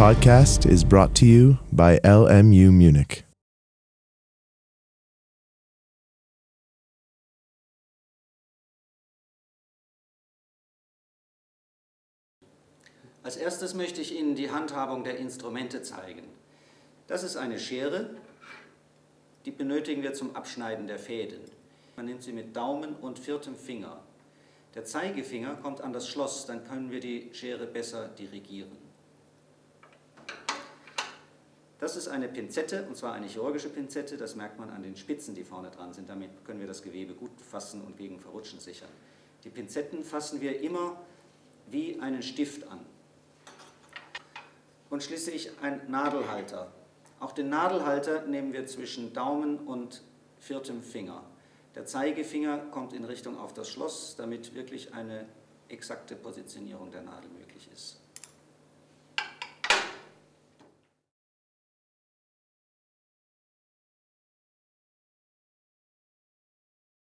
podcast is brought to you by LMU Munich. Als erstes möchte ich Ihnen die Handhabung der Instrumente zeigen. Das ist eine Schere, die benötigen wir zum Abschneiden der Fäden. Man nimmt sie mit Daumen und viertem Finger. Der Zeigefinger kommt an das Schloss, dann können wir die Schere besser dirigieren. Das ist eine Pinzette, und zwar eine chirurgische Pinzette, das merkt man an den Spitzen, die vorne dran sind. Damit können wir das Gewebe gut fassen und gegen Verrutschen sichern. Die Pinzetten fassen wir immer wie einen Stift an. Und schließlich ein Nadelhalter. Auch den Nadelhalter nehmen wir zwischen Daumen und viertem Finger. Der Zeigefinger kommt in Richtung auf das Schloss, damit wirklich eine exakte Positionierung der Nadel möglich ist.